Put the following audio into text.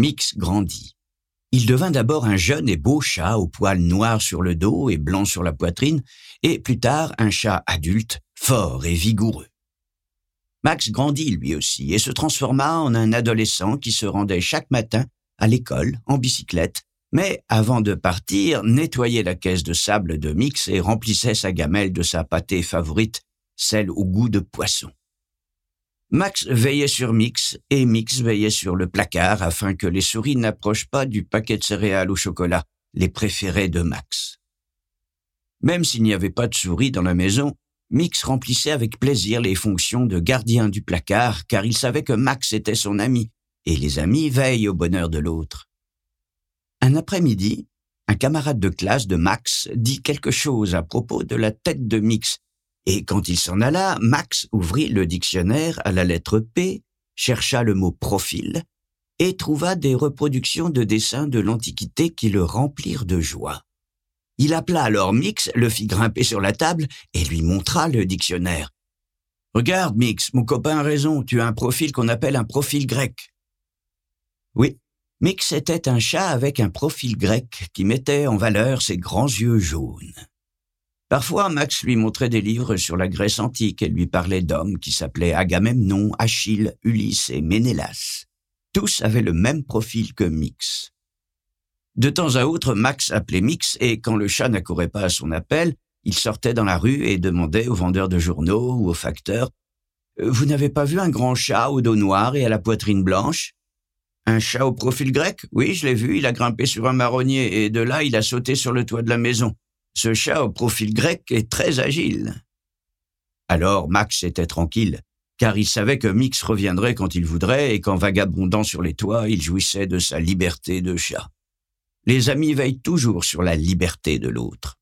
Mix grandit. Il devint d'abord un jeune et beau chat aux poils noirs sur le dos et blancs sur la poitrine, et plus tard un chat adulte, fort et vigoureux. Max grandit lui aussi et se transforma en un adolescent qui se rendait chaque matin à l'école en bicyclette, mais avant de partir, nettoyait la caisse de sable de Mix et remplissait sa gamelle de sa pâtée favorite, celle au goût de poisson. Max veillait sur Mix et Mix veillait sur le placard afin que les souris n'approchent pas du paquet de céréales au chocolat, les préférés de Max. Même s'il n'y avait pas de souris dans la maison, Mix remplissait avec plaisir les fonctions de gardien du placard car il savait que Max était son ami, et les amis veillent au bonheur de l'autre. Un après-midi, un camarade de classe de Max dit quelque chose à propos de la tête de Mix et quand il s'en alla, Max ouvrit le dictionnaire à la lettre P, chercha le mot profil, et trouva des reproductions de dessins de l'Antiquité qui le remplirent de joie. Il appela alors Mix, le fit grimper sur la table et lui montra le dictionnaire. Regarde, Mix, mon copain a raison, tu as un profil qu'on appelle un profil grec. Oui, Mix était un chat avec un profil grec qui mettait en valeur ses grands yeux jaunes. Parfois, Max lui montrait des livres sur la Grèce antique et lui parlait d'hommes qui s'appelaient Agamemnon, Achille, Ulysse et Ménélas. Tous avaient le même profil que Mix. De temps à autre, Max appelait Mix et quand le chat n'accourait pas à son appel, il sortait dans la rue et demandait aux vendeurs de journaux ou aux facteurs Vous n'avez pas vu un grand chat au dos noir et à la poitrine blanche? Un chat au profil grec? Oui, je l'ai vu, il a grimpé sur un marronnier et de là il a sauté sur le toit de la maison. Ce chat au profil grec est très agile. Alors Max était tranquille, car il savait que Mix reviendrait quand il voudrait et qu'en vagabondant sur les toits, il jouissait de sa liberté de chat. Les amis veillent toujours sur la liberté de l'autre.